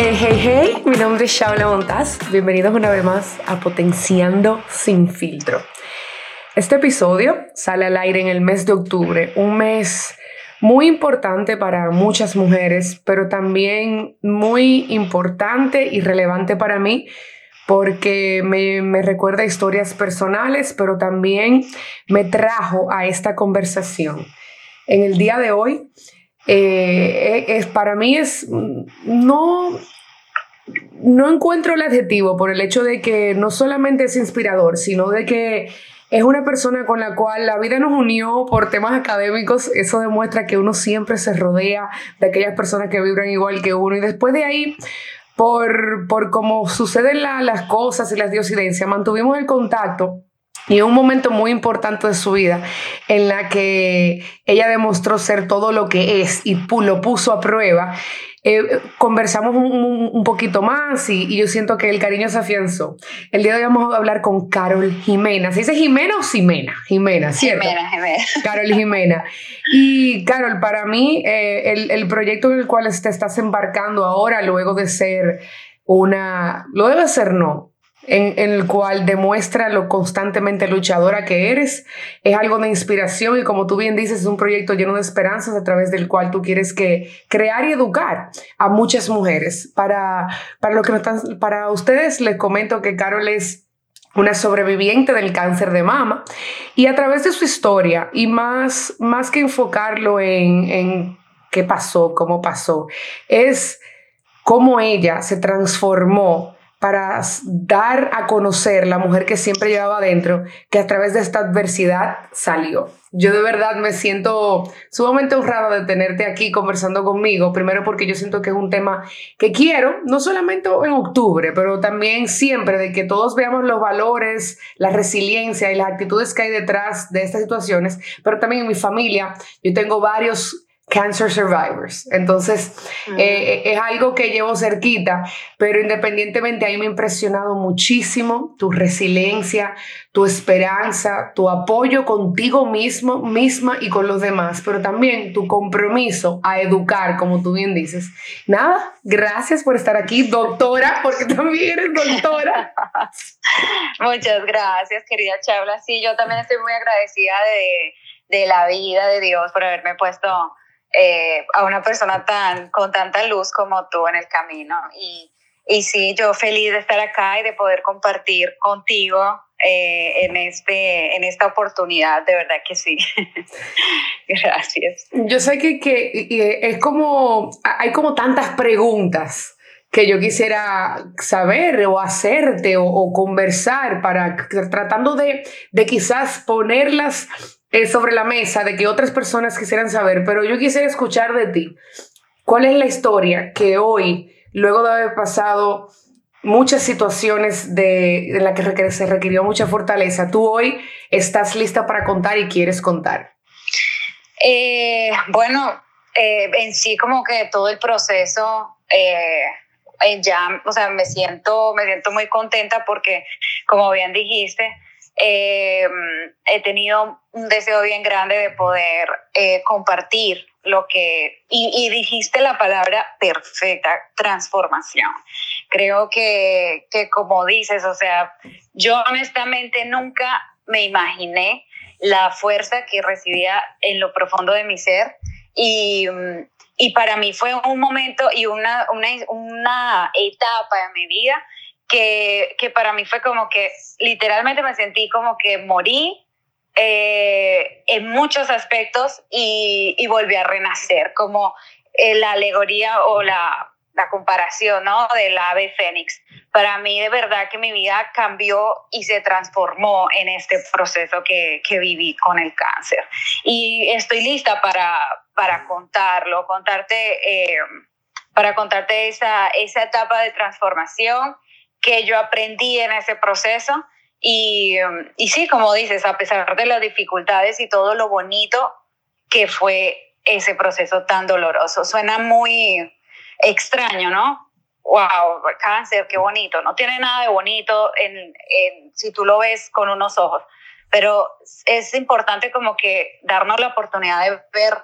Hey, hey, hey, mi nombre es Shaula Montaz. Bienvenidos una vez más a Potenciando sin filtro. Este episodio sale al aire en el mes de octubre, un mes muy importante para muchas mujeres, pero también muy importante y relevante para mí porque me, recuerda historias personales, pero también me trajo a esta conversación. En el día de hoy, eh, es, para mí es, no, no encuentro el adjetivo por el hecho de que no solamente es inspirador, sino de que es una persona con la cual la vida nos unió por temas académicos. Eso demuestra que uno siempre se rodea de aquellas personas que vibran igual que uno. Y después de ahí, por, por cómo suceden las cosas y las diosidencias, mantuvimos el contacto. Y un momento muy importante de su vida en la que ella demostró ser todo lo que es y lo puso a prueba eh, conversamos un, poquito más y, yo siento que el cariño se afianzó. El día de hoy vamos a hablar con Carol Jimena. ¿Se dice Jimena o Ximena? Jimena, ¿cierto? Jimena, Jimena. Carol Jimena. Y Carol, para mí, eh, el, el, proyecto en el cual te estás embarcando ahora, luego de ser una, luego de ser no, en, el cual demuestra lo constantemente luchadora que eres. Es algo de inspiración y como tú bien dices, es un proyecto lleno de esperanzas a través del cual tú quieres que crear y educar a muchas mujeres. Para, para, lo que para ustedes les comento que Carol es una sobreviviente del cáncer de mama y a través de su historia y más, más que enfocarlo en, en qué pasó, cómo pasó, es cómo ella se transformó para dar a conocer la mujer que siempre llevaba adentro, que a través de esta adversidad salió. Yo de verdad me siento sumamente honrada de tenerte aquí conversando conmigo, primero porque yo siento que es un tema que quiero, no solamente en octubre, pero también siempre de que todos veamos los valores, la resiliencia y las actitudes que hay detrás de estas situaciones, pero también en mi familia, yo tengo varios Cancer Survivors. Entonces, eh, es algo que llevo cerquita, pero independientemente, ahí me ha impresionado muchísimo tu resiliencia, tu esperanza, tu apoyo contigo mismo, misma y con los demás, pero también tu compromiso a educar, como tú bien dices. Nada, gracias por estar aquí, doctora, porque también eres doctora. Muchas gracias, querida Chabla. Sí, yo también estoy muy agradecida de, de la vida de Dios por haberme puesto eh, a una persona tan, con tanta luz como tú en el camino. Y, y sí, yo feliz de estar acá y de poder compartir contigo eh, en, este, en esta oportunidad, de verdad que sí. Gracias. Yo sé que, que es como, hay como tantas preguntas que yo quisiera saber o hacerte o, o conversar para tratando de, de quizás ponerlas sobre la mesa de que otras personas quisieran saber, pero yo quisiera escuchar de ti. ¿Cuál es la historia que hoy, luego de haber pasado muchas situaciones de, en las que se requirió mucha fortaleza, tú hoy estás lista para contar y quieres contar? Eh, bueno, eh, en sí como que todo el proceso... Eh, ya, o sea, me siento, me siento muy contenta porque, como bien dijiste, eh, he tenido un deseo bien grande de poder eh, compartir lo que, y, dijiste la palabra perfecta, transformación. Creo que, que como dices, o sea, yo honestamente nunca me imaginé la fuerza que recibía en lo profundo de mi ser y, y para mí fue un momento y una, una, una etapa de mi vida que, que para mí fue como que literalmente me sentí como que morí eh, en muchos aspectos y, y, volví a renacer, como eh, la alegoría o la, la comparación ¿no? del ave fénix. Para mí de verdad que mi vida cambió y se transformó en este proceso que, que viví con el cáncer. Y estoy lista para, para contarlo, contarte, eh, para contarte esa, esa etapa de transformación que yo aprendí en ese proceso. Y, y sí, como dices, a pesar de las dificultades y todo lo bonito que fue ese proceso tan doloroso, suena muy extraño, ¿no? Wow, cáncer, qué bonito. No tiene nada de bonito en, si tú lo ves con unos ojos, pero es importante como que darnos la oportunidad de ver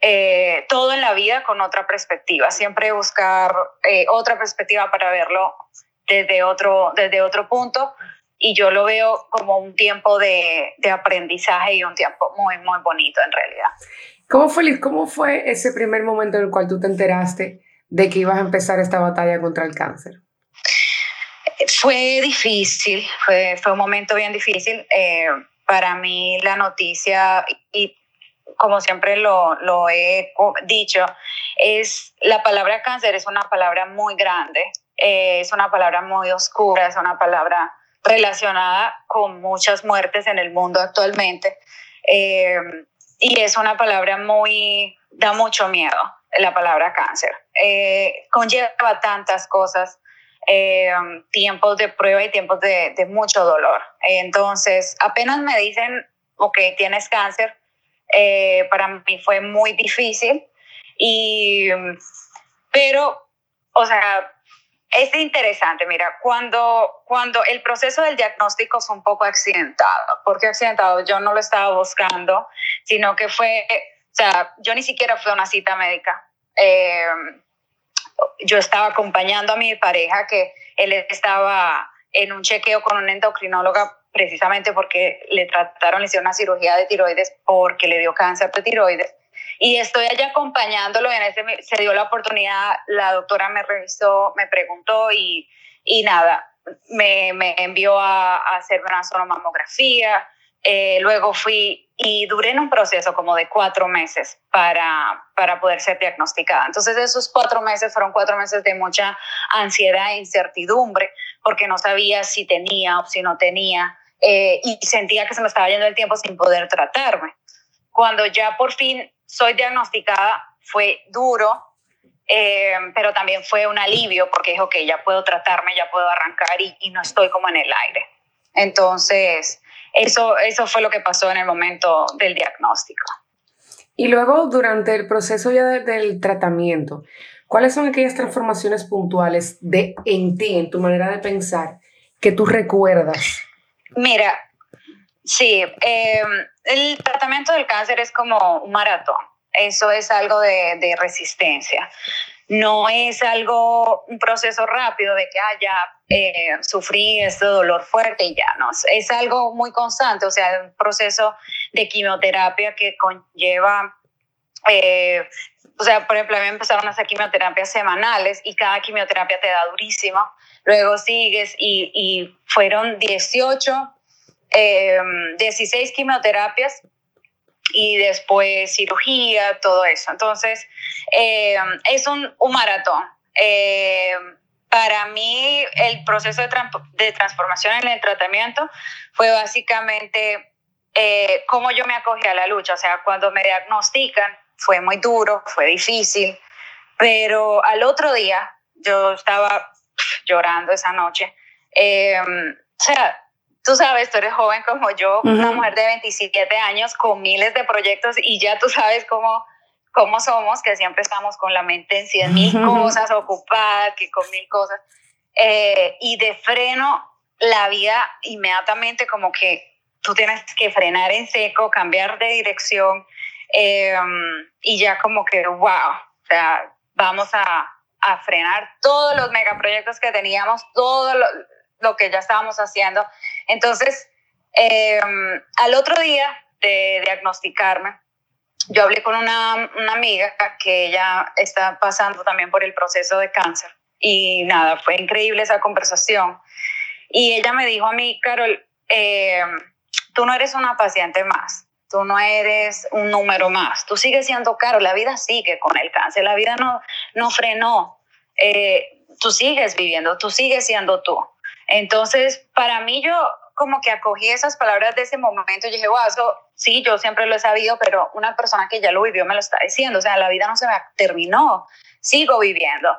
eh, todo en la vida con otra perspectiva, siempre buscar eh, otra perspectiva para verlo desde otro, desde otro punto y yo lo veo como un tiempo de, de aprendizaje y un tiempo muy, muy bonito en realidad. ¿Cómo fue, ¿Cómo fue ese primer momento en el cual tú te enteraste de que ibas a empezar esta batalla contra el cáncer? Fue difícil, fue, fue un momento bien difícil. Eh, para mí la noticia, y como siempre lo, lo he dicho, es la palabra cáncer es una palabra muy grande, eh, es una palabra muy oscura, es una palabra relacionada con muchas muertes en el mundo actualmente. Eh, y es una palabra muy, da mucho miedo, la palabra cáncer. Eh, conlleva tantas cosas, tiempos de prueba y tiempos de, de mucho dolor. Entonces, apenas me dicen, ok, tienes cáncer, eh, para mí fue muy difícil. Y, pero, o sea, es interesante, mira, cuando, cuando el proceso del diagnóstico fue un poco accidentado, porque accidentado yo no lo estaba buscando, sino que fue, o sea, yo ni siquiera fui a una cita médica. Eh, yo estaba acompañando a mi pareja que él estaba en un chequeo con una endocrinóloga precisamente porque le trataron, le hicieron una cirugía de tiroides porque le dio cáncer de tiroides. Y estoy allá acompañándolo en ese se dio la oportunidad, la doctora me revisó, me preguntó y, y nada, me, me envió a, a, hacer una sonomamografía, eh, luego fui y duré en un proceso como de cuatro meses para, para poder ser diagnosticada. Entonces esos cuatro meses fueron cuatro meses de mucha ansiedad e incertidumbre porque no sabía si tenía o si no tenía. Eh, y sentía que se me estaba yendo el tiempo sin poder tratarme. Cuando ya por fin soy diagnosticada, fue duro, eh, pero también fue un alivio porque dijo que ya puedo tratarme, ya puedo arrancar y, y, no estoy como en el aire. Entonces, eso, eso fue lo que pasó en el momento del diagnóstico. Y luego, durante el proceso ya de, del tratamiento, ¿cuáles son aquellas transformaciones puntuales de, en ti, en tu manera de pensar, que tú recuerdas Mira, sí, em, el tratamiento del cáncer es como un maratón. Eso es algo de, resistencia. No es algo, un proceso rápido de que, ah, ya eh, sufrí este dolor fuerte y ya, no. Es algo muy constante, o sea, un proceso de quimioterapia que conlleva eh, o sea, por ejemplo, a mí empezaron a hacer quimioterapias semanales y cada quimioterapia te da durísimo. Luego sigues y, y fueron 18, 16 em, quimioterapias y después cirugía, todo eso. Entonces, em, es un, maratón. Em, para mí, el proceso de, de, transformación en el tratamiento fue básicamente eh, cómo yo me acogí a la lucha. O sea, cuando me diagnostican, fue muy duro, fue difícil, pero al otro día yo estaba llorando esa noche. Eh, o sea, tú sabes, tú eres joven como yo, una mujer de 27 años con miles de proyectos y ya tú sabes cómo, cómo somos, que siempre estamos con la mente en 100 mil cosas, ocupada, que con mil cosas. Eh, y de freno, la vida inmediatamente como que tú tienes que frenar en seco, cambiar de dirección, Em, y ya como que, wow, o sea, vamos a, a frenar todos los megaproyectos que teníamos, todo lo, lo que ya estábamos haciendo. Entonces, em, al otro día de diagnosticarme, yo hablé con una, una, amiga que ella está pasando también por el proceso de cáncer. Y nada, fue increíble esa conversación. Y ella me dijo a mí, Carol, eh, tú no eres una paciente más tú no eres un número más, tú sigues siendo caro, la vida sigue con el cáncer, la vida no, no frenó, eh, tú sigues viviendo, tú sigues siendo tú. Entonces, para mí yo como que acogí esas palabras de ese momento y dije, wow, eso sí, yo siempre lo he sabido, pero una persona que ya lo vivió me lo está diciendo, o sea, la vida no se me terminó, sigo viviendo.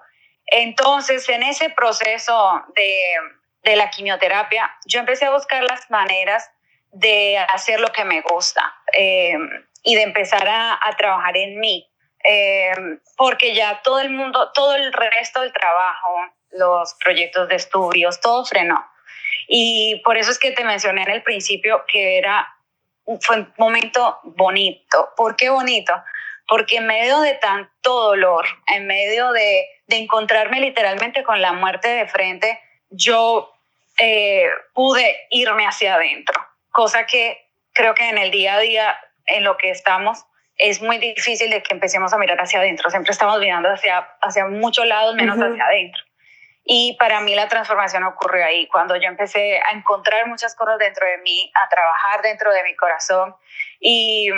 Entonces, en ese proceso de, de la quimioterapia, yo empecé a buscar las maneras de hacer lo que me gusta eh, y de empezar a, trabajar en mí. Eh, porque ya todo el mundo, todo el resto del trabajo, los proyectos de estudios, todo frenó. Y por eso es que te mencioné en el principio que era, fue un momento bonito. ¿Por qué bonito? porque en medio de tanto dolor, en medio de, de encontrarme literalmente con la muerte de frente, yo eh, pude irme hacia adentro, cosa que creo que en el día a día en lo que estamos es muy difícil de que empecemos a mirar hacia adentro, siempre estamos mirando hacia, hacia muchos lados menos hacia adentro. Y para mí la transformación ocurrió ahí, cuando yo empecé a encontrar muchas cosas dentro de mí, a trabajar dentro de mi corazón y,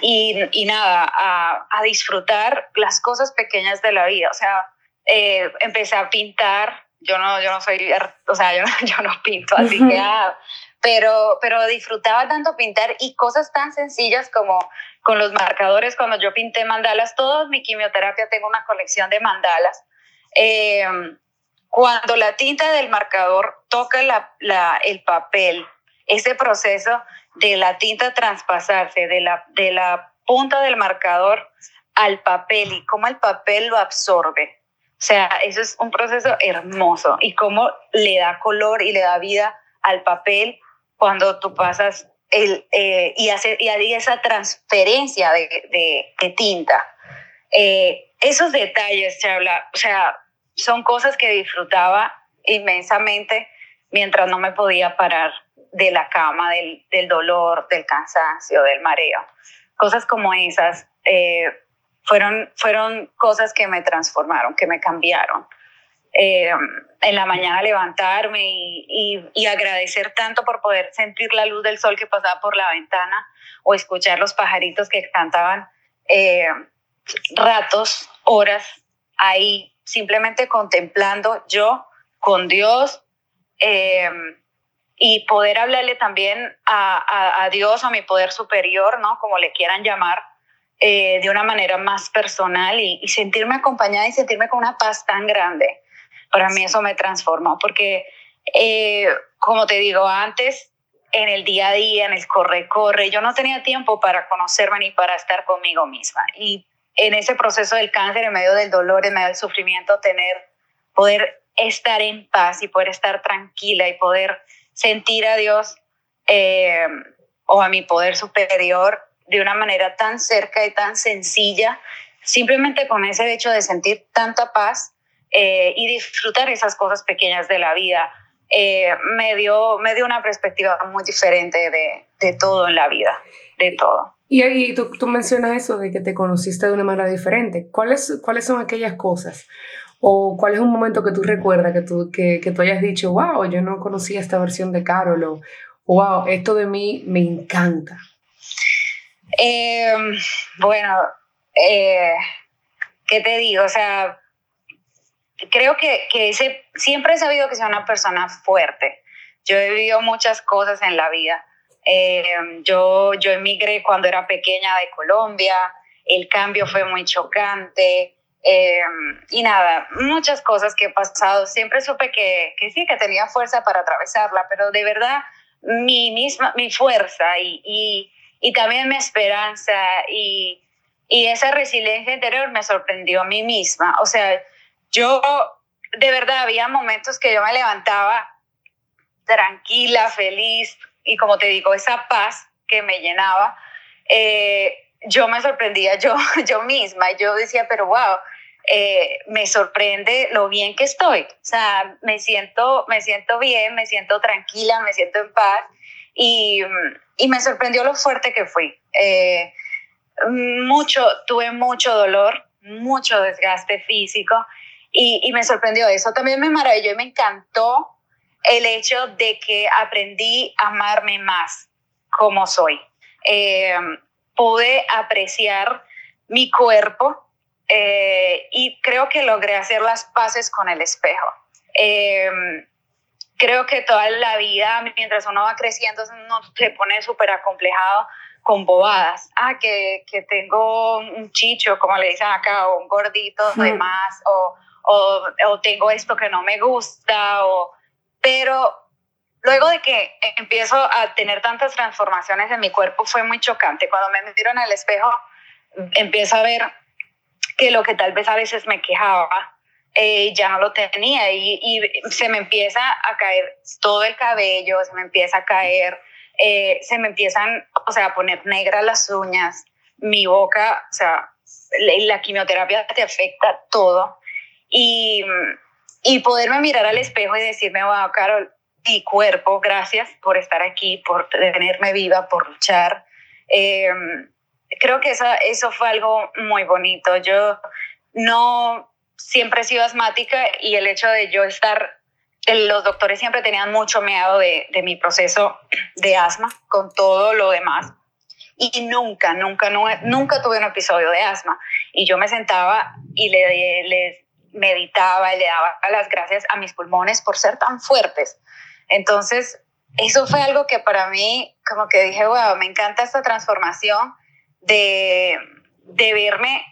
y, y nada, a, a, disfrutar las cosas pequeñas de la vida. O sea, eh, empecé a pintar, yo no, yo no soy, o sea, yo no, yo no pinto, así que, ah, pero, pero disfrutaba tanto pintar y cosas tan sencillas como con los marcadores, cuando yo pinté mandalas, toda mi quimioterapia tengo una colección de mandalas. Eh, cuando la tinta del marcador toca la, la, el papel, ese proceso de la tinta traspasarse de la, de la punta del marcador al papel y cómo el papel lo absorbe. O sea, eso es un proceso hermoso y cómo le da color y le da vida al papel cuando tú pasas el, eh, y, hace, y esa transferencia de, de, de tinta. Eh, esos detalles, Chabla, o sea, son cosas que disfrutaba inmensamente mientras no me podía parar de la cama, del, del dolor, del cansancio, del mareo. Cosas como esas eh, fueron, fueron cosas que me transformaron, que me cambiaron. Eh, en la mañana levantarme y, y, agradecer tanto por poder sentir la luz del sol que pasaba por la ventana o escuchar los pajaritos que cantaban eh, ratos, horas ahí simplemente contemplando yo con Dios eh, y poder hablarle también a, a, a, Dios, a mi poder superior, ¿no? Como le quieran llamar, eh, de una manera más personal y, y, sentirme acompañada y sentirme con una paz tan grande. Para mí eso me transformó porque, eh, como te digo antes, en el día a día, en el corre-corre, yo no tenía tiempo para conocerme ni para estar conmigo misma. Y en ese proceso del cáncer, en medio del dolor, en medio del sufrimiento, tener, poder estar en paz y poder estar tranquila y poder sentir a Dios eh, o a mi poder superior de una manera tan cerca y tan sencilla, simplemente con ese hecho de sentir tanta paz eh, y disfrutar esas cosas pequeñas de la vida, eh, me, dio, me dio una perspectiva muy diferente de, de todo en la vida, de todo. Y ahí tú, tú, mencionas eso de que te conociste de una manera diferente. ¿Cuáles, ¿Cuáles son aquellas cosas? ¿O cuál es un momento que tú recuerdas que tú, que, que tú hayas dicho, wow, yo no conocía esta versión de Carol o wow, esto de mí me encanta? Eh, bueno, eh, ¿qué te digo? O sea, creo que, que ese, siempre he sabido que soy una persona fuerte. Yo he vivido muchas cosas en la vida eh, yo, yo emigré cuando era pequeña de Colombia, el cambio fue muy chocante eh, y nada, muchas cosas que he pasado. Siempre supe que, que, sí, que tenía fuerza para atravesarla, pero de verdad mi misma, mi fuerza y, y, y también mi esperanza y, y esa resiliencia interior me sorprendió a mí misma. O sea, yo de verdad había momentos que yo me levantaba tranquila, feliz, y como te digo, esa paz que me llenaba, eh, yo me sorprendía yo, yo misma, yo decía, pero wow, eh, me sorprende lo bien que estoy, o sea, me siento, me siento bien, me siento tranquila, me siento en paz y, y me sorprendió lo fuerte que fui. Eh, mucho, tuve mucho dolor, mucho desgaste físico y, y me sorprendió eso. También me maravilló y me encantó el hecho de que aprendí a amarme más como soy. Eh, pude apreciar mi cuerpo eh, y creo que logré hacer las paces con el espejo. Eh, creo que toda la vida, mientras uno va creciendo, uno se pone súper acomplejado con bobadas. Ah, que, que, tengo un chicho, como le dicen acá, o un gordito de más, o, o, o tengo esto que no me gusta, o pero luego de que empiezo a tener tantas transformaciones en mi cuerpo fue muy chocante. Cuando me miro en el espejo, empiezo a ver que lo que tal vez a veces me quejaba, eh, ya no lo tenía y, y, se me empieza a caer todo el cabello, se me empieza a caer, eh, se me empiezan, o sea, a poner negras las uñas, mi boca, o sea, la quimioterapia te afecta todo. Y, y poderme mirar al espejo y decirme, wow, Carol, mi cuerpo, gracias por estar aquí, por tenerme viva, por luchar. Em, creo que esa, eso fue algo muy bonito. Yo no siempre he sido asmática y el hecho de yo estar, los doctores siempre tenían mucho miedo de, de mi proceso de asma con todo lo demás. Y nunca, nunca, nunca tuve un episodio de asma. Y yo me sentaba y le, le meditaba y le daba las gracias a mis pulmones por ser tan fuertes. Entonces, eso fue algo que para mí, como que dije, wow, me encanta esta transformación de, de verme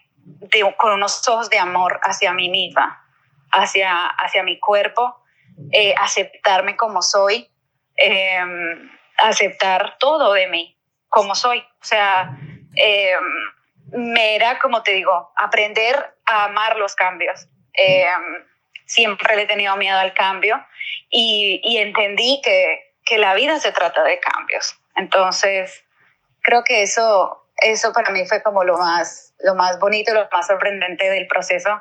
con unos ojos de amor hacia mí misma, hacia, hacia mi cuerpo, eh, aceptarme como soy, em, aceptar todo de mí, como soy. O sea, em, me era, como te digo, aprender a amar los cambios. Em, siempre le he tenido miedo al cambio y, y entendí que, que la vida se trata de cambios. Entonces, creo que eso, eso para mí fue como lo más, lo más bonito, lo más sorprendente del proceso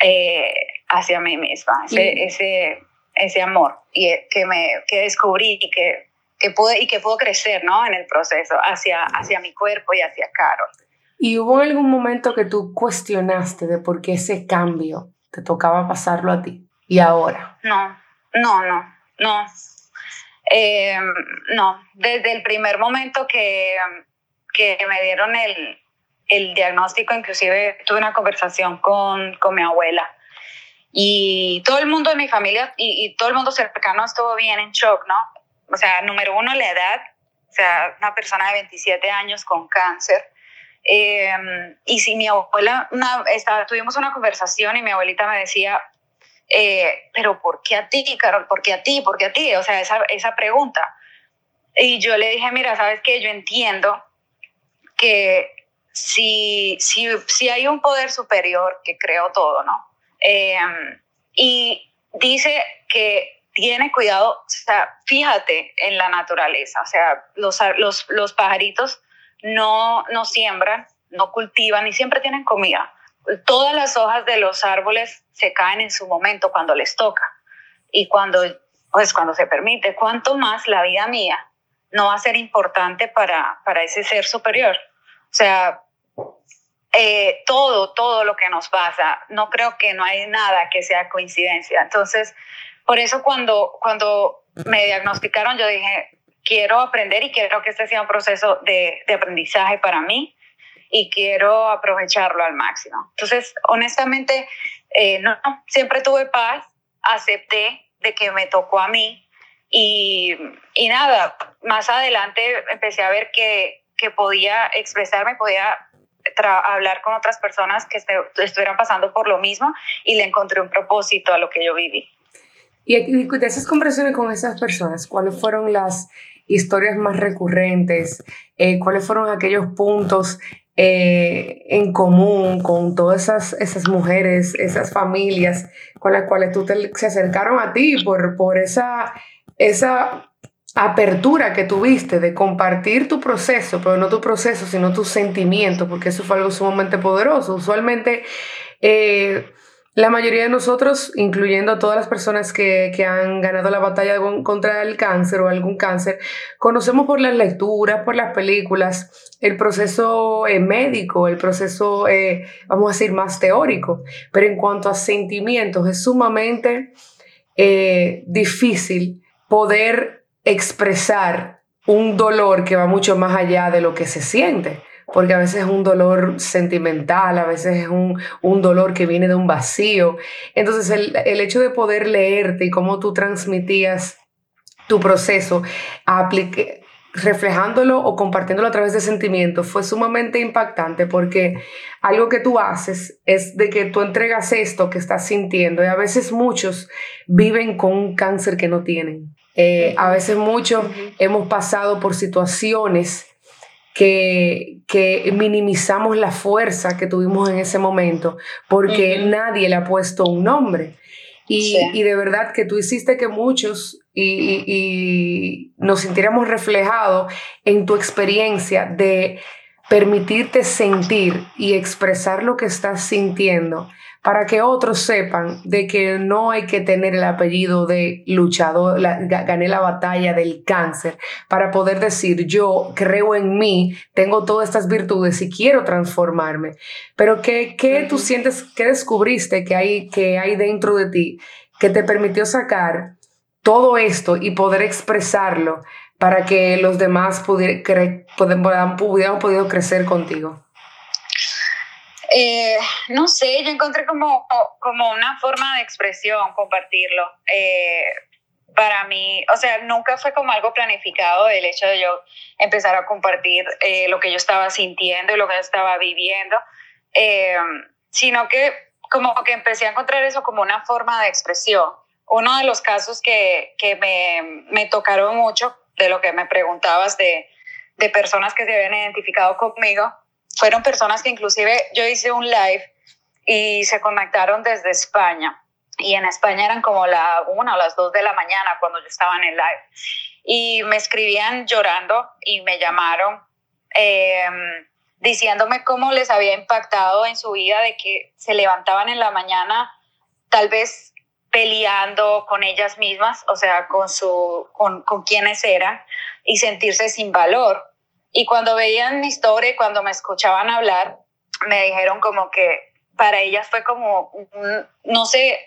eh, hacia mí misma, ese, ese, ese, amor y que, me, que descubrí y que, que, pude, y que puedo crecer ¿no? en el proceso hacia, hacia mi cuerpo y hacia Carol. ¿Y hubo algún momento que tú cuestionaste de por qué ese cambio te tocaba pasarlo a ti y ahora? No, no, no, no. Eh, no, desde el primer momento que, que me dieron el, el, diagnóstico, inclusive tuve una conversación con, con, mi abuela y todo el mundo de mi familia y, y, todo el mundo cercano estuvo bien en shock, ¿no? O sea, número uno, la edad, o sea, una persona de 27 años con cáncer. Eh, y si mi abuela, una, estaba, tuvimos una conversación y mi abuelita me decía, eh, pero ¿por qué a ti, Carol? ¿Por qué a ti? ¿Por qué a ti? O sea, esa, esa pregunta. Y yo le dije, mira, sabes que yo entiendo que si, si, si hay un poder superior que creó todo, ¿no? Eh, y dice que tiene cuidado, o sea, fíjate en la naturaleza, o sea, los, los, los pajaritos no, no siembran, no cultivan y siempre tienen comida todas las hojas de los árboles se caen en su momento cuando les toca y cuando, pues cuando se permite, cuanto más la vida mía no va a ser importante para, para ese ser superior. O sea, eh, todo, todo lo que nos pasa, no creo que no hay nada que sea coincidencia. Entonces, por eso cuando, cuando me diagnosticaron, yo dije, quiero aprender y quiero que este sea un proceso de, de aprendizaje para mí y quiero aprovecharlo al máximo. Entonces, honestamente, eh, no, siempre tuve paz, acepté de que me tocó a mí y, y nada, más adelante empecé a ver que, que podía expresarme, podía hablar con otras personas que estuvieran pasando por lo mismo y le encontré un propósito a lo que yo viví. Y de esas conversaciones con esas personas, ¿cuáles fueron las historias más recurrentes? Eh, ¿Cuáles fueron aquellos puntos eh, en común con todas esas, esas mujeres, esas familias con las cuales tú te, se acercaron a ti por, por esa, esa apertura que tuviste de compartir tu proceso, pero no tu proceso, sino tus sentimientos, porque eso fue algo sumamente poderoso. Usualmente eh, la mayoría de nosotros, incluyendo a todas las personas que, han ganado la batalla contra el cáncer o algún cáncer, conocemos por las lecturas, por las películas, el proceso eh, médico, el proceso, eh, vamos a decir, más teórico. Pero en cuanto a sentimientos, es sumamente eh, difícil poder expresar un dolor que va mucho más allá de lo que se siente porque a veces es un dolor sentimental, a veces es un, dolor que viene de un vacío. Entonces el, hecho de poder leerte y cómo tú transmitías tu proceso, reflejándolo o compartiéndolo a través de sentimientos, fue sumamente impactante porque algo que tú haces es de que tú entregas esto que estás sintiendo y a veces muchos viven con un cáncer que no tienen. Eh, a veces muchos hemos pasado por situaciones que, que, minimizamos la fuerza que tuvimos en ese momento porque nadie le ha puesto un nombre. Y, y, de verdad que tú hiciste que muchos y, y, nos sintiéramos reflejados en tu experiencia de permitirte sentir y expresar lo que estás sintiendo para que otros sepan de que no hay que tener el apellido de luchador, gané la batalla del cáncer, para poder decir yo creo en mí, tengo todas estas virtudes y quiero transformarme. Pero ¿qué, qué tú sientes, qué descubriste que hay, que hay dentro de ti que te permitió sacar todo esto y poder expresarlo para que los demás pudieran, pudieran, pudieran podido crecer contigo? Eh, no sé, yo encontré como, como una forma de expresión compartirlo. Eh, para mí, o sea, nunca fue como algo planificado el hecho de yo empezar a compartir eh, lo que yo estaba sintiendo y lo que yo estaba viviendo, sino que como que empecé a encontrar eso como una forma de expresión. Uno de los casos que, que me, me tocaron mucho, de lo que me preguntabas de, de personas que se habían identificado conmigo, fueron personas que inclusive yo hice un live y se conectaron desde España. Y en España eran como la una o las dos de la mañana cuando yo estaba en el live. Y me escribían llorando y me llamaron em, diciéndome cómo les había impactado en su vida de que se levantaban en la mañana tal vez peleando con ellas mismas, o sea, con, su, con, con quienes eran y sentirse sin valor y cuando veían mi historia cuando me escuchaban hablar, me dijeron como que para ellas fue como, no sé,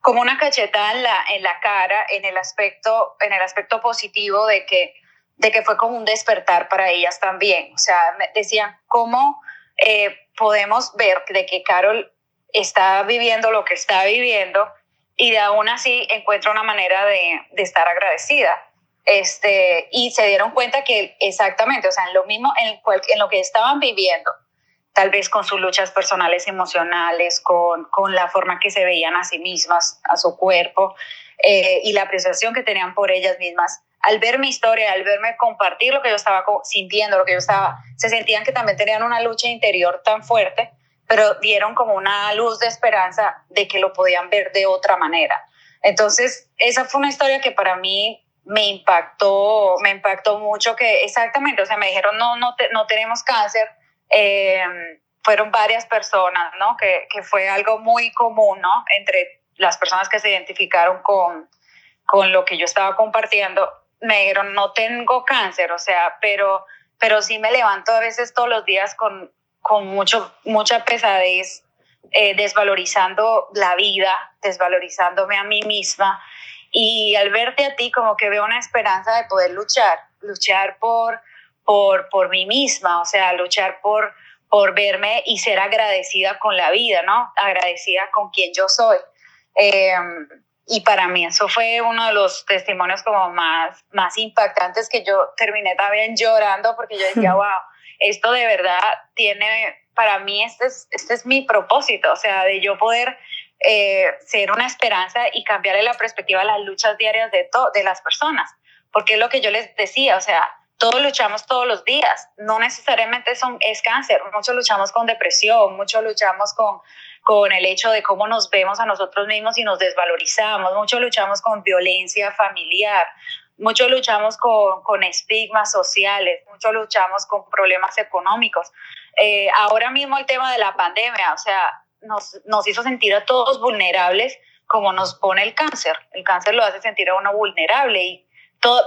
como una cachetada en la, en la cara, en el aspecto, en el aspecto positivo de que, de que fue como un despertar para ellas también. O sea, me decían, ¿cómo eh, podemos ver de que Carol está viviendo lo que está viviendo y de aún así encuentra una manera de, de estar agradecida? Este, y se dieron cuenta que exactamente, o sea, en lo mismo, en, lo que estaban viviendo, tal vez con sus luchas personales, emocionales, con, con la forma que se veían a sí mismas, a su cuerpo, eh, y la apreciación que tenían por ellas mismas, al ver mi historia, al verme compartir lo que yo estaba sintiendo, lo que yo estaba, se sentían que también tenían una lucha interior tan fuerte, pero dieron como una luz de esperanza de que lo podían ver de otra manera. Entonces, esa fue una historia que para mí me impactó, me impactó mucho que exactamente, o sea, me dijeron, no, no, no tenemos cáncer. Em, fueron varias personas, ¿no? Que, que, fue algo muy común, ¿no? Entre las personas que se identificaron con, con lo que yo estaba compartiendo, me dijeron, no tengo cáncer, o sea, pero, pero sí me levanto a veces todos los días con, con mucho, mucha pesadez, eh, desvalorizando la vida, desvalorizándome a mí misma. Y al verte a ti, como que veo una esperanza de poder luchar, luchar por, por, por mí misma, o sea, luchar por, por verme y ser agradecida con la vida, ¿no? Agradecida con quien yo soy. Em, y para mí eso fue uno de los testimonios como más, más impactantes que yo terminé también llorando porque yo decía, wow, esto de verdad tiene, para mí este es, este es mi propósito, o sea, de yo poder eh, ser una esperanza y cambiarle la perspectiva a las luchas diarias de, de las personas. Porque es lo que yo les decía, o sea, todos luchamos todos los días, no necesariamente son, es cáncer, muchos luchamos con depresión, muchos luchamos con, con el hecho de cómo nos vemos a nosotros mismos y nos desvalorizamos, muchos luchamos con violencia familiar, muchos luchamos con, con estigmas sociales, muchos luchamos con problemas económicos. Eh, ahora mismo el tema de la pandemia, o sea, nos, nos hizo sentir a todos vulnerables como nos pone el cáncer. El cáncer lo hace sentir a uno vulnerable y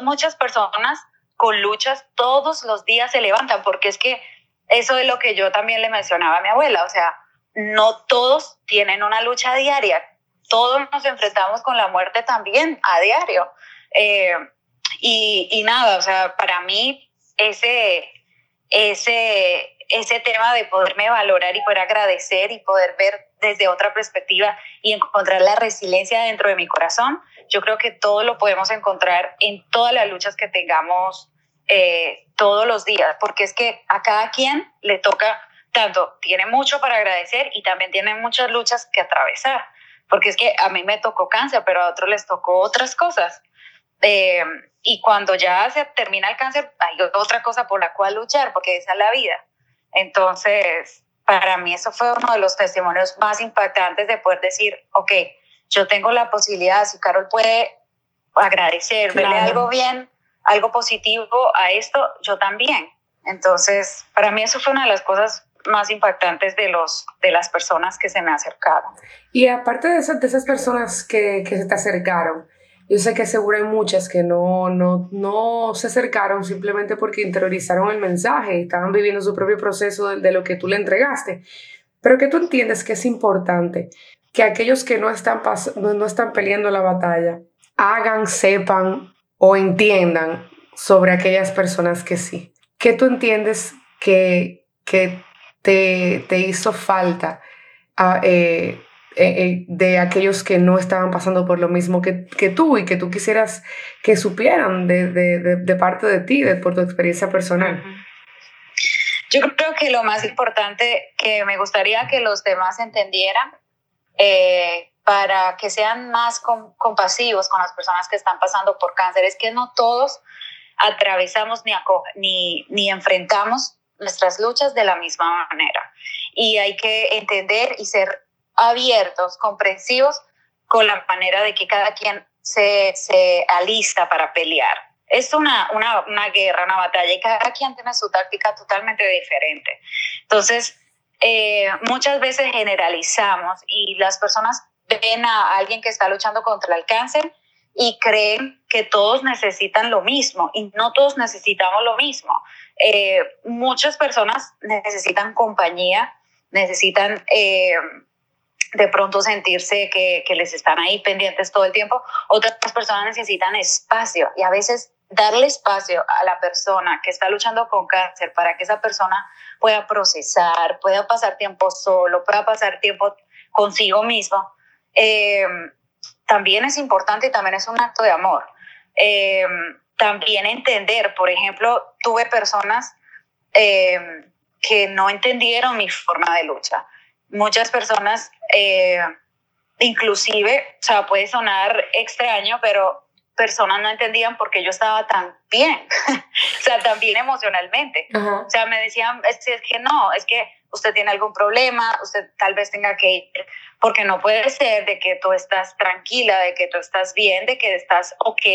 muchas personas con luchas todos los días se levantan porque es que eso es lo que yo también le mencionaba a mi abuela, o sea, no todos tienen una lucha diaria, todos nos enfrentamos con la muerte también a diario. Eh, y, y, nada, o sea, para mí ese, ese, ese tema de poderme valorar y poder agradecer y poder ver desde otra perspectiva y encontrar la resiliencia dentro de mi corazón, yo creo que todo lo podemos encontrar en todas las luchas que tengamos eh, todos los días, porque es que a cada quien le toca tanto, tiene mucho para agradecer y también tiene muchas luchas que atravesar, porque es que a mí me tocó cáncer, pero a otros les tocó otras cosas. Eh, y cuando ya se termina el cáncer, hay otra cosa por la cual luchar, porque esa es la vida. Entonces, para mí eso fue uno de los testimonios más impactantes de poder decir, ok, yo tengo la posibilidad, si Carol puede agradecer, verle algo bien, algo positivo a esto, yo también. Entonces, para mí eso fue una de las cosas más impactantes de, los, de las personas que se me acercaron. Y aparte de, esas, de esas personas que, que se te acercaron, yo sé que seguro hay muchas que no, no, no se acercaron simplemente porque interiorizaron el mensaje y estaban viviendo su propio proceso de, de lo que tú le entregaste. Pero que tú entiendes que es importante que aquellos que no están, no, no están peleando la batalla hagan, sepan o entiendan sobre aquellas personas que sí. ¿Qué tú entiendes que, que te, te hizo falta a, ah, eh, eh, eh, de aquellos que no estaban pasando por lo mismo que, que tú y que tú quisieras que supieran de, de, de, parte de ti, de, por tu experiencia personal? Yo creo que lo más importante que me gustaría que los demás entendieran para que sean más compasivos con las personas que están pasando por cáncer es que no todos atravesamos ni, ni, ni enfrentamos nuestras luchas de la misma manera. Y hay que entender y ser abiertos, comprensivos con la manera de que cada quien se, se alista para pelear. Es una, una, una, guerra, una batalla y cada quien tiene su táctica totalmente diferente. Entonces, eh, muchas veces generalizamos y las personas ven a alguien que está luchando contra el cáncer y creen que todos necesitan lo mismo y no todos necesitamos lo mismo. Eh, muchas personas necesitan compañía, necesitan eh, de pronto sentirse que, que, les están ahí pendientes todo el tiempo. Otras personas necesitan espacio y a veces darle espacio a la persona que está luchando con cáncer para que esa persona pueda procesar, pueda pasar tiempo solo, pueda pasar tiempo consigo mismo. Eh, también es importante y también es un acto de amor. Eh, también entender, por ejemplo, tuve personas eh, que no entendieron mi forma de lucha. Muchas personas, eh, inclusive, o sea, puede sonar extraño, pero personas no entendían por qué yo estaba tan bien, o sea, tan bien emocionalmente. O sea, me decían, es, es que no, es que usted tiene algún problema, usted tal vez tenga que ir, porque no puede ser de que tú estás tranquila, de que tú estás bien, de que estás ok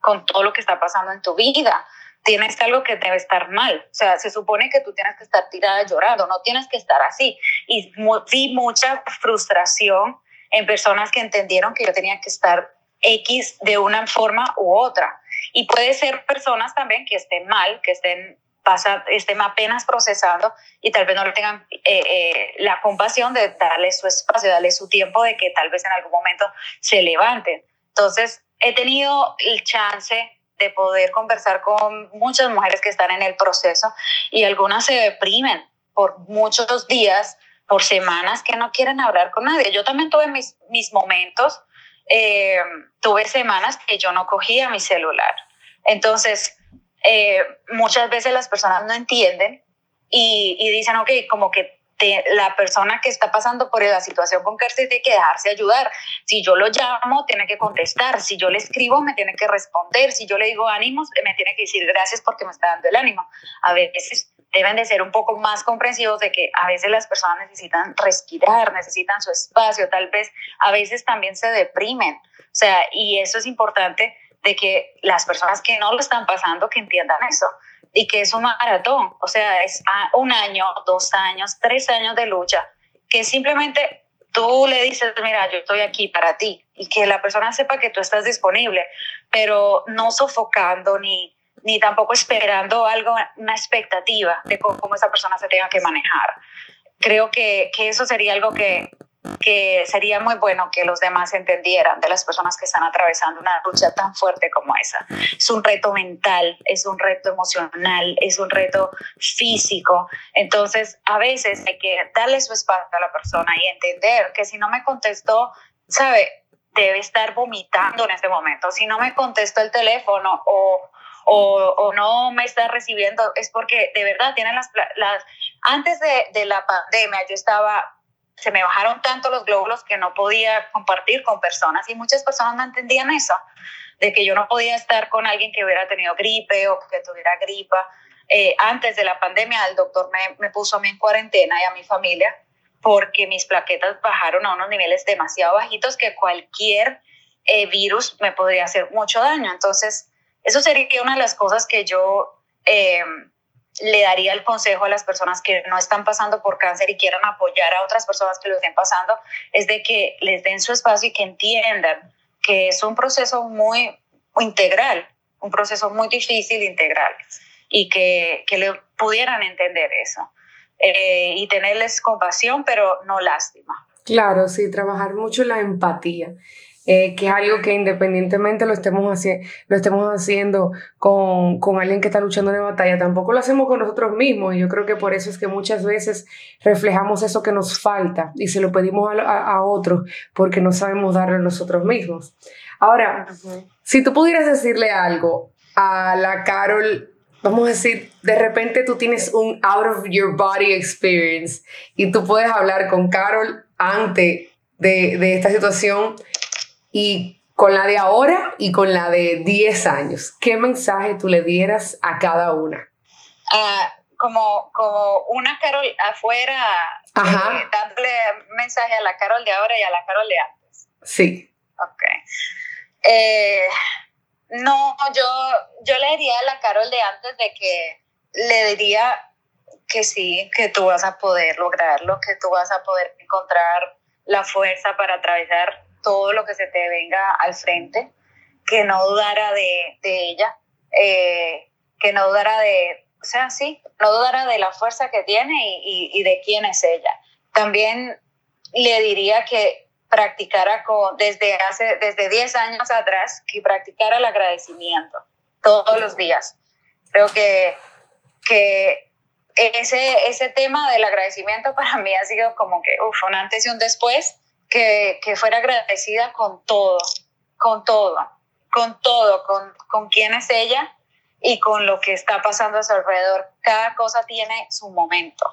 con todo lo que está pasando en tu vida. Tienes algo que debe estar mal. O sea, se supone que tú tienes que estar tirada llorando, no tienes que estar así. Y vi mucha frustración en personas que entendieron que yo tenía que estar X de una forma u otra. Y puede ser personas también que estén mal, que estén pasa, estén apenas procesando y tal vez no le tengan eh, eh, la compasión de darle su espacio, darle su tiempo de que tal vez en algún momento se levanten. Entonces, he tenido el chance de poder conversar con muchas mujeres que están en el proceso y algunas se deprimen por muchos días, por semanas que no quieren hablar con nadie. Yo también tuve mis, mis momentos, eh, tuve semanas que yo no cogía mi celular. Entonces, eh, muchas veces las personas no entienden y, y dicen, ok, como que la persona que está pasando por la situación con cáncer tiene que dejarse ayudar. Si yo lo llamo, tiene que contestar. Si yo le escribo, me tiene que responder. Si yo le digo ánimos, me tiene que decir gracias porque me está dando el ánimo. A veces deben de ser un poco más comprensivos de que a veces las personas necesitan respirar, necesitan su espacio, tal vez a veces también se deprimen. O sea, y eso es importante de que las personas que no lo están pasando, que entiendan eso y que es un maratón, o sea, es un año, dos años, tres años de lucha, que simplemente tú le dices, mira, yo estoy aquí para ti y que la persona sepa que tú estás disponible, pero no sofocando ni, ni tampoco esperando algo, una expectativa de cómo, cómo esa persona se tenga que manejar. Creo que, que eso sería algo que, que sería muy bueno que los demás entendieran de las personas que están atravesando una lucha tan fuerte como esa. Es un reto mental, es un reto emocional, es un reto físico. Entonces, a veces hay que darle su espacio a la persona y entender que si no me contestó, sabe, debe estar vomitando en este momento. Si no me contestó el teléfono o, o, o no me está recibiendo, es porque de verdad tienen las... las antes de, de la pandemia yo estaba se me bajaron tanto los glóbulos que no podía compartir con personas y muchas personas no entendían eso, de que yo no podía estar con alguien que hubiera tenido gripe o que tuviera gripa. Eh, antes de la pandemia el doctor me, me, puso a mí en cuarentena y a mi familia porque mis plaquetas bajaron a unos niveles demasiado bajitos que cualquier eh, virus me podría hacer mucho daño. Entonces, eso sería una de las cosas que yo... Eh, le daría el consejo a las personas que no están pasando por cáncer y quieran apoyar a otras personas que lo estén pasando, es de que les den su espacio y que entiendan que es un proceso muy integral, un proceso muy difícil integral y que, que le pudieran entender eso eh, y tenerles compasión, pero no lástima. Claro, sí, trabajar mucho la empatía. Eh, que es algo que independientemente lo estemos, haciendo lo estemos haciendo con, con, alguien que está luchando en la batalla, tampoco lo hacemos con nosotros mismos. Y yo creo que por eso es que muchas veces reflejamos eso que nos falta y se lo pedimos a, a, otros porque no sabemos darlo a nosotros mismos. Ahora, si tú pudieras decirle algo a la Carol vamos a decir, de repente tú tienes un out of your body experience y tú puedes hablar con Carol antes de, de esta situación y con la de ahora y con la de 10 años, ¿qué mensaje tú le dieras a cada una? Uh, como, como una Carol afuera, eh, dándole mensaje a la Carol de ahora y a la Carol de antes. Sí. Ok. Eh, no, yo, yo le diría a la Carol de antes de que le diría que sí, que tú vas a poder lograrlo, que tú vas a poder encontrar la fuerza para atravesar todo lo que se te venga al frente, que no dudara de, ella, eh, que no dudara de, o sea, sí, no dudara de la fuerza que tiene y, de quién es ella. También le diría que practicara con, desde hace, desde 10 años atrás, que practicara el agradecimiento todos los días. Creo que, que ese, ese tema del agradecimiento para mí ha sido como que, uf, un antes y un después, que, que fuera agradecida con todo, con todo, con todo, con, con quién es ella y con lo que está pasando a su alrededor. Cada cosa tiene su momento.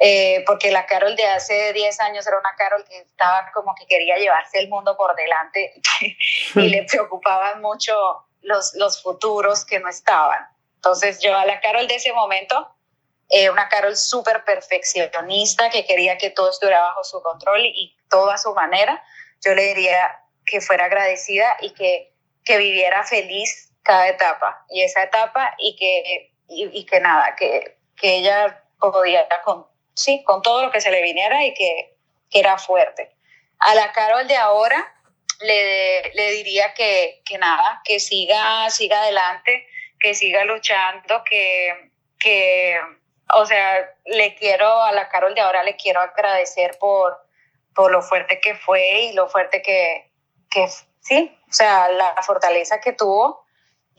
Eh, porque la Carol de hace 10 años era una Carol que estaba como que quería llevarse el mundo por delante y le preocupaban mucho los, los futuros que no estaban. Entonces yo a la Carol de ese momento eh, una Carol súper perfeccionista que quería que todo estuviera bajo su control y todo a su manera, yo le diría que fuera agradecida y que, que viviera feliz cada etapa y esa etapa y que, y, que nada, que, que ella podía con, sí, con todo lo que se le viniera y que, que era fuerte. A la Carol de ahora le, le diría que, que nada, que siga, siga adelante, que siga luchando, que, que o sea, le quiero a la Carol de ahora, le quiero agradecer por, por lo fuerte que fue y lo fuerte que, que sí, o sea, la fortaleza que tuvo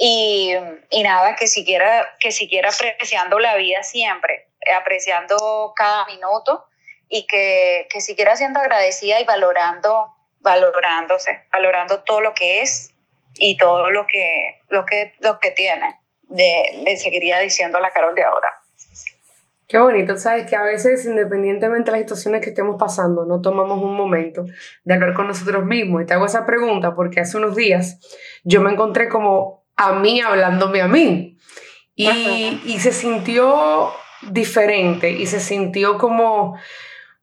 y, y, nada, que siguiera, que siguiera apreciando la vida siempre, apreciando cada minuto y que, que siguiera siendo agradecida y valorando, valorándose, valorando todo lo que es y todo lo que, lo que, lo que tiene. De, le seguiría diciendo a la Carol de ahora. Qué bonito, sabes que a veces, independientemente de las situaciones que estemos pasando, no tomamos un momento de hablar con nosotros mismos. Y te hago esa pregunta porque hace unos días yo me encontré como a mí hablándome a mí. Y, y se sintió diferente y se sintió como,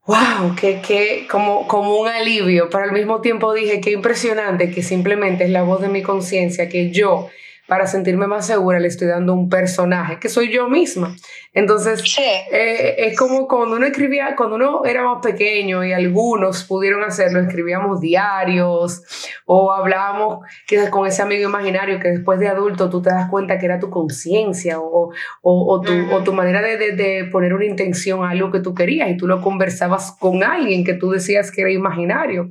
wow, que, que, como, como un alivio, pero al mismo tiempo dije, qué impresionante que simplemente es la voz de mi conciencia, que yo para sentirme más segura le estoy dando un personaje que soy yo misma. Entonces, eh, es como cuando uno escribía, cuando uno era más pequeño y algunos pudieron hacerlo, escribíamos diarios o hablábamos quizás con ese amigo imaginario que después de adulto tú te das cuenta que era tu conciencia o, o, tu, o, tu, manera de, de, de, poner una intención a algo que tú querías y tú lo conversabas con alguien que tú decías que era imaginario.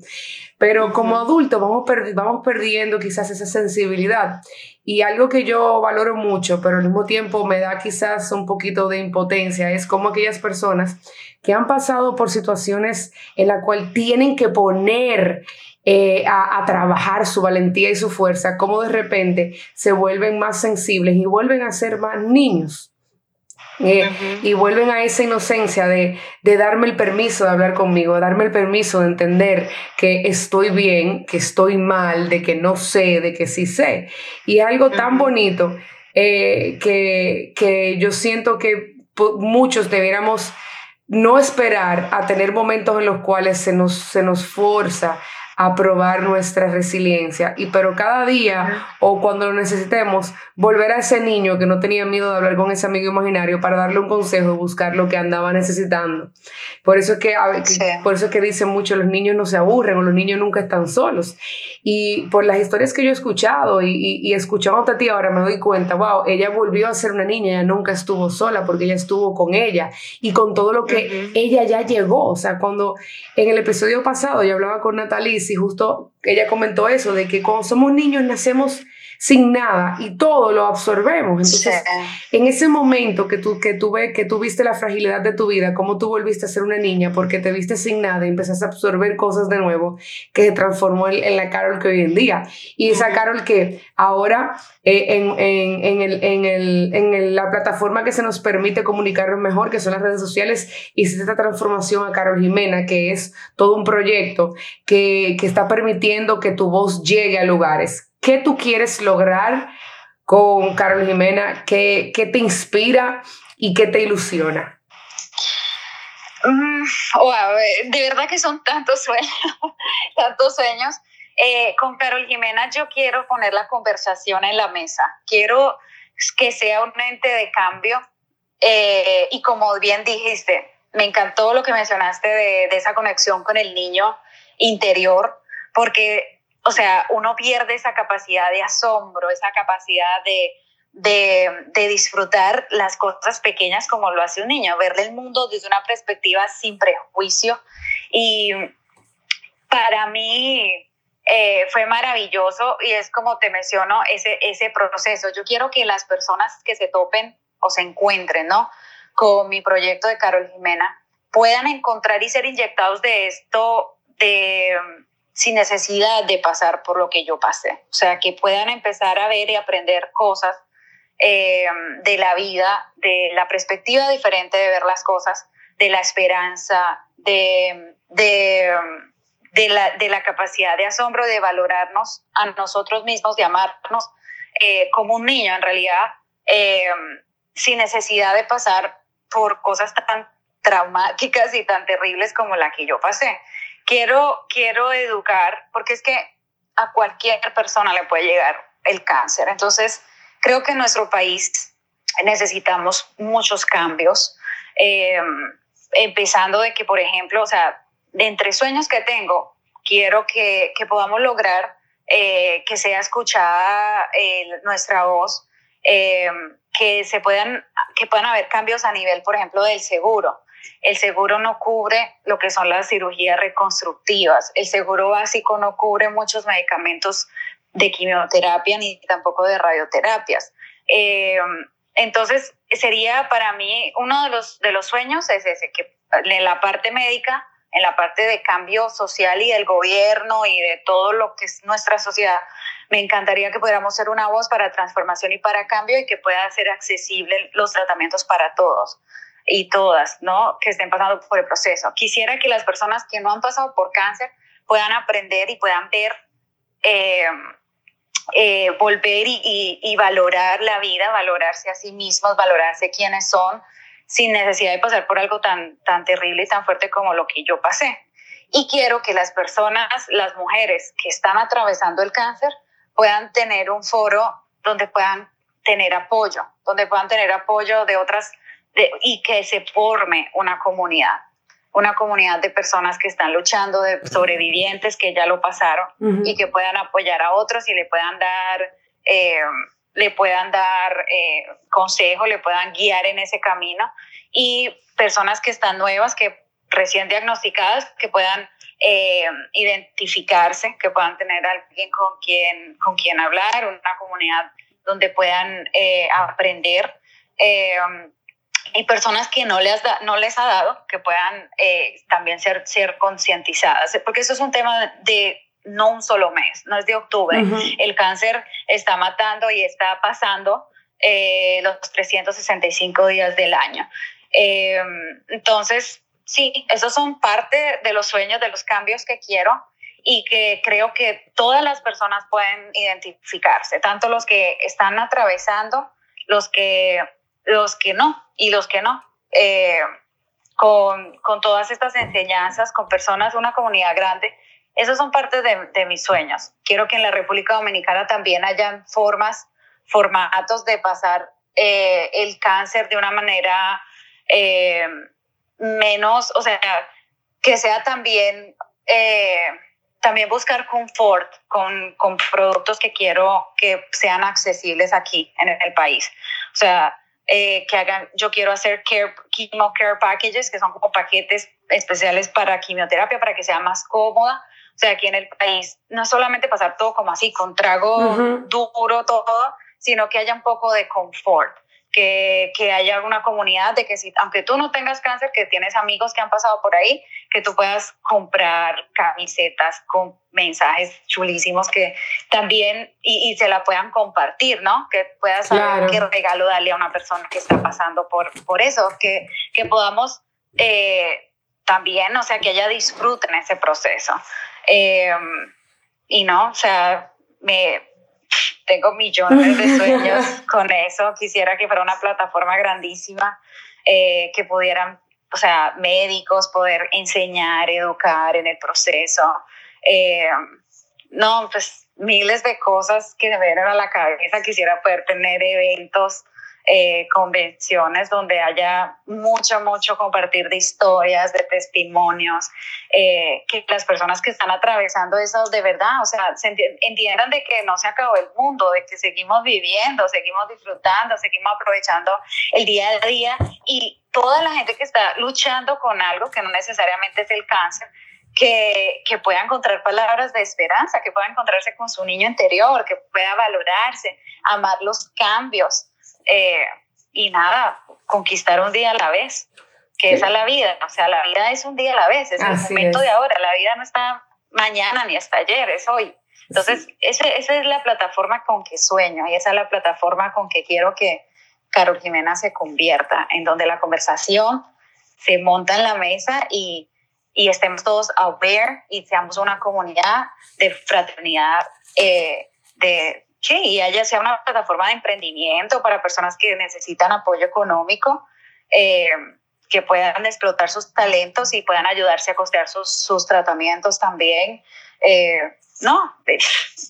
Pero como adultos vamos, vamos perdiendo quizás esa sensibilidad. Y algo que yo valoro mucho, pero al mismo tiempo me da quizás un poquito de impotencia, es como aquellas personas que han pasado por situaciones en la cual tienen que poner eh, a, a, trabajar su valentía y su fuerza, como de repente se vuelven más sensibles y vuelven a ser más niños. Eh, y vuelven a esa inocencia de, de, darme el permiso de hablar conmigo, darme el permiso de entender que estoy bien, que estoy mal, de que no sé, de que sí sé. Y es algo tan bonito eh, que, que yo siento que muchos debiéramos no esperar a tener momentos en los cuales se nos, se nos forza a probar nuestra resiliencia. Y pero cada día o cuando lo necesitemos, volver a ese niño que no tenía miedo de hablar con ese amigo imaginario para darle un consejo y buscar lo que andaba necesitando. Por eso es que, por eso es que dicen mucho, los niños no se aburren o los niños nunca están solos. Y por las historias que yo he escuchado y, y, y escuchando a ti ahora me doy cuenta, wow, ella volvió a ser una niña, ella nunca estuvo sola porque ella estuvo con ella y con todo lo que ella ya llegó. O sea, cuando en el episodio pasado yo hablaba con Natalie y justo ella comentó eso, de que cuando somos niños nacemos sin nada y todo lo absorbemos. Entonces, en ese momento que tú, que, tú ves, que tú viste la fragilidad de tu vida, cómo tú volviste a ser una niña porque te viste sin nada y empezaste a absorber cosas de nuevo, que se transformó en, la Carol que hoy en día. Y esa Carol que ahora eh, en, en, en, el, en, el, en la plataforma que se nos permite comunicarnos mejor, que son las redes sociales, hiciste esta transformación a Carol Jimena, que es todo un proyecto que, que está permitiendo que tu voz llegue a lugares ¿Qué tú quieres lograr con Carol Jimena? ¿Qué, qué te inspira y qué te ilusiona? Mm, de verdad que son tantos sueños, tantos sueños. Eh, con Carol Jimena yo quiero poner la conversación en la mesa. Quiero que sea un ente de cambio. Eh, y como bien dijiste, me encantó lo que mencionaste de, de esa conexión con el niño interior, porque o sea, uno pierde esa capacidad de asombro, esa capacidad de, de, disfrutar las cosas pequeñas como lo hace un niño, verle el mundo desde una perspectiva sin prejuicio. Y para mí eh, fue maravilloso y es como te menciono ese, ese proceso. Yo quiero que las personas que se topen o se encuentren, ¿no? Con mi proyecto de Carol Jimena, puedan encontrar y ser inyectados de esto, de sin necesidad de pasar por lo que yo pasé. O sea, que puedan empezar a ver y aprender cosas eh, de la vida, de la perspectiva diferente de ver las cosas, de la esperanza, de, de, la, de la, capacidad de asombro, de valorarnos a nosotros mismos, de amarnos eh, como un niño en realidad, eh, sin necesidad de pasar por cosas tan traumáticas y tan terribles como la que yo pasé quiero, quiero educar, porque es que a cualquier persona le puede llegar el cáncer. Entonces, creo que en nuestro país necesitamos muchos cambios, eh, empezando de que, por ejemplo, o sea, entre sueños que tengo, quiero que, que podamos lograr eh, que sea escuchada eh, nuestra voz, que se puedan, que puedan haber cambios a nivel, por ejemplo, del seguro el seguro no cubre lo que son las cirugías reconstructivas. El seguro básico no cubre muchos medicamentos de quimioterapia ni tampoco de radioterapias. Eh, entonces, sería para mí uno de los, de los sueños es ese, que en la parte médica, en la parte de cambio social y del gobierno y de todo lo que es nuestra sociedad, me encantaría que pudiéramos ser una voz para transformación y para cambio y que pueda ser accesible los tratamientos para todos y todas, ¿no? Que estén pasando por el proceso. Quisiera que las personas que no han pasado por cáncer puedan aprender y puedan ver, eh, eh, volver y, y, valorar la vida, valorarse a sí mismos, valorarse quiénes son, sin necesidad de pasar por algo tan, tan terrible y tan fuerte como lo que yo pasé. Y quiero que las personas, las mujeres que están atravesando el cáncer, puedan tener un foro donde puedan tener apoyo, donde puedan tener apoyo de otras y que se forme una comunidad, una comunidad de personas que están luchando, de sobrevivientes que ya lo pasaron y que puedan apoyar a otros y le puedan dar, eh, le puedan dar eh, consejo, le puedan guiar en ese camino. Y personas que están nuevas, que recién diagnosticadas, que puedan eh, identificarse, que puedan tener alguien con quien, con quien hablar, una comunidad donde puedan aprender y personas que no les, no les ha dado, que puedan eh, también ser, ser concientizadas, porque eso es un tema de no un solo mes, no es de octubre. El cáncer está matando y está pasando eh, los 365 días del año. Eh, entonces, sí, esos son parte de los sueños, de los cambios que quiero y que creo que todas las personas pueden identificarse, tanto los que están atravesando, los que los que no y los que no. Eh, con, con, todas estas enseñanzas, con personas, una comunidad grande esos son parte de, de mis sueños. Quiero que en la República Dominicana también hayan formas, formatos de pasar eh, el cáncer de una manera eh, menos, o sea, que sea también, eh, también buscar confort con, con, productos que quiero que sean accesibles aquí en el país. O sea, que hagan, yo quiero hacer care, chemo care packages, que son como paquetes especiales para quimioterapia, para que sea más cómoda. O sea, aquí en el país, no solamente pasar todo como así, con trago duro, todo, sino que haya un poco de confort que, que, haya alguna comunidad de que si, aunque tú no tengas cáncer, que tienes amigos que han pasado por ahí, que tú puedas comprar camisetas con mensajes chulísimos que también y, y se la puedan compartir, ¿no? Que puedas saber qué regalo darle a una persona que está pasando por, por eso, que, que podamos eh, también, o sea, que ella disfrute en ese proceso. Eh, y no, o sea, me, tengo millones de sueños con eso. Quisiera que fuera una plataforma grandísima, eh, que pudieran, o sea, médicos poder enseñar, educar en el proceso. Eh, no, pues miles de cosas que me vienen a la cabeza. Quisiera poder tener eventos eh, convenciones donde haya mucho, mucho compartir de historias, de testimonios, eh, que las personas que están atravesando eso de verdad, o sea, entiendan de que no se acabó el mundo, de que seguimos viviendo, seguimos disfrutando, seguimos aprovechando el día a día y toda la gente que está luchando con algo que no necesariamente es el cáncer, que, que, pueda encontrar palabras de esperanza, que pueda encontrarse con su niño interior, que pueda valorarse, amar los cambios, eh, y nada, conquistar un día a la vez, que esa es la vida, o sea, la vida es un día a la vez, es el momento de ahora, la vida no está mañana ni hasta ayer, es hoy. Entonces, esa es la plataforma con que sueño y esa es la plataforma con que quiero que Carol Jimena se convierta, en donde la conversación se monta en la mesa y, y estemos todos aware y seamos una comunidad de fraternidad, eh, de, Sí, y haya sea una plataforma de emprendimiento para personas que necesitan apoyo económico, eh, que puedan explotar sus talentos y puedan ayudarse a costear sus, sus tratamientos también. Eh, no,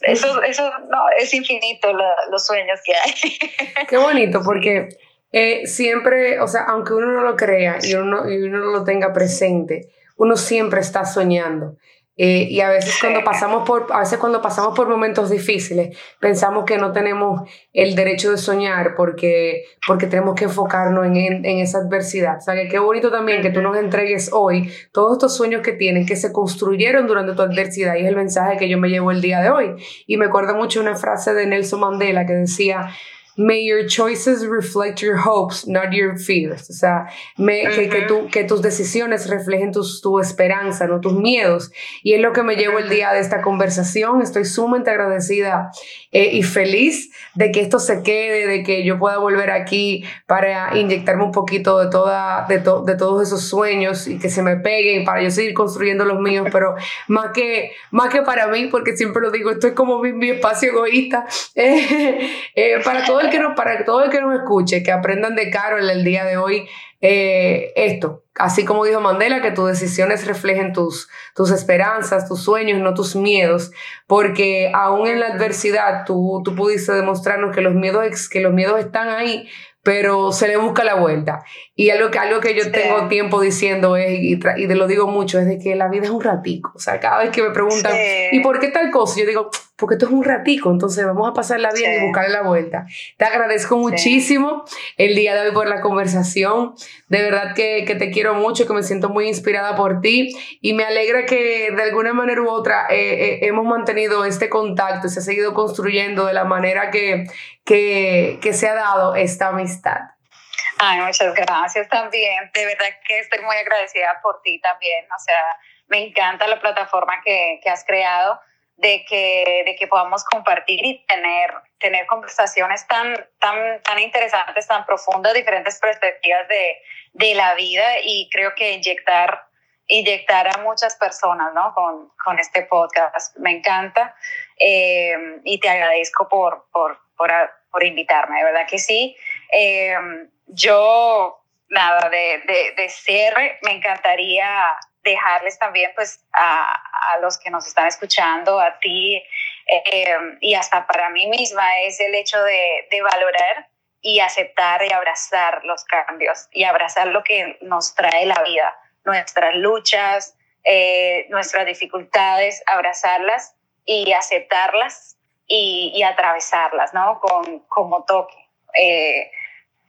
eso, eso no, es infinito los sueños que hay. Qué bonito, porque eh, siempre, o sea, aunque uno no lo crea y uno, y uno no lo tenga presente, uno siempre está soñando. Eh, y a veces cuando pasamos por a veces cuando pasamos por momentos difíciles pensamos que no tenemos el derecho de soñar porque porque tenemos que enfocarnos en, en, esa adversidad. O sea que qué bonito también que tú nos entregues hoy todos estos sueños que tienen que se construyeron durante tu adversidad y es el mensaje que yo me llevo el día de hoy. Y me acuerdo mucho una frase de Nelson Mandela que decía may your choices reflect your hopes, not your fears. O sea, que, que, tu, que, tus decisiones reflejen tus, tu esperanza, no tus miedos. Y es lo que me llevo el día de esta conversación. Estoy sumamente agradecida eh, y feliz de que esto se quede, de que yo pueda volver aquí para inyectarme un poquito de, toda, de, de todos esos sueños y que se me peguen para yo seguir construyendo los míos, pero más que, más que para mí, porque siempre lo digo, esto es como mi, mi espacio egoísta, eh, eh, para todo que nos, para todo el que nos escuche, que aprendan de Carol el día de hoy eh, esto. Así como dijo Mandela, que tus decisiones reflejen tus, tus esperanzas, tus sueños, no tus miedos, porque aún en la adversidad tú, tú pudiste demostrarnos que los, miedos, que los miedos están ahí, pero se le busca la vuelta. Y algo que, algo que yo tengo tiempo diciendo es, y, y, te lo digo mucho, es de que la vida es un ratico. O sea, cada vez que me preguntan, ¿y por qué tal cosa? Yo digo, porque esto es un ratico, entonces vamos a pasarla bien y buscarle la vuelta. Te agradezco muchísimo el día de hoy por la conversación. De verdad que, que, te quiero mucho, que me siento muy inspirada por ti y me alegra que de alguna manera u otra eh, eh, hemos mantenido este contacto, se ha seguido construyendo de la manera que, que, que se ha dado esta amistad. Ay, muchas gracias también. De verdad que estoy muy agradecida por ti también. O sea, me encanta la plataforma que, que has creado de que, de que podamos compartir y tener, tener conversaciones tan, tan, tan interesantes, tan profundas, diferentes perspectivas de, de la vida y creo que inyectar, inyectar a muchas personas ¿no? con, con este podcast. Me encanta eh, y te agradezco por, por, por, por, invitarme, de verdad que sí. Eh, yo, nada, de, de, de cierre, me encantaría dejarles también pues a, a los que nos están escuchando, a ti eh, y hasta para mí misma es el hecho de, de valorar y aceptar y abrazar los cambios y abrazar lo que nos trae la vida, nuestras luchas, eh, nuestras dificultades, abrazarlas y aceptarlas y, y atravesarlas, ¿no? Con, como toque. Eh,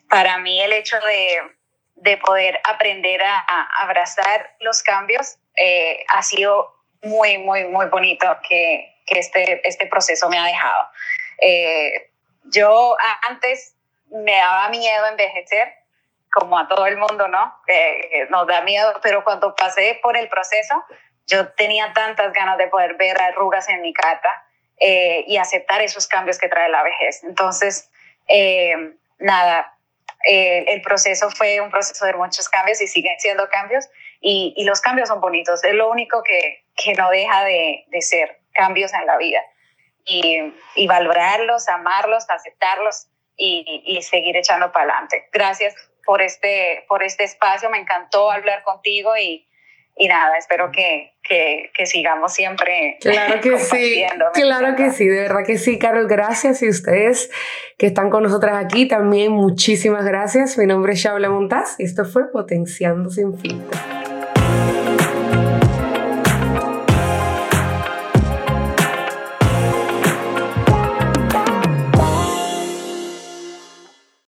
para mí el hecho de, de poder aprender a, abrazar los cambios eh, ha sido muy, muy, muy bonito que, que este, este proceso me ha dejado. yo antes me daba miedo envejecer, como a todo el mundo, ¿no? Eh, nos da miedo, pero cuando pasé por el proceso, yo tenía tantas ganas de poder ver arrugas en mi cara eh, y aceptar esos cambios que trae la vejez. Entonces, eh, nada, el proceso fue un proceso de muchos cambios y siguen siendo cambios y, los cambios son bonitos. Es lo único que, que no deja de, ser cambios en la vida. Y, y valorarlos, amarlos, aceptarlos y, y seguir echando para adelante. Gracias por este, por este espacio, me encantó hablar contigo y, y nada, espero que, que, que, sigamos siempre. Claro que sí, claro que sí, de verdad que sí, Carol, gracias y ustedes que están con nosotras aquí también, muchísimas gracias. Mi nombre es Shaula Montaz y esto fue Potenciando sin filtro.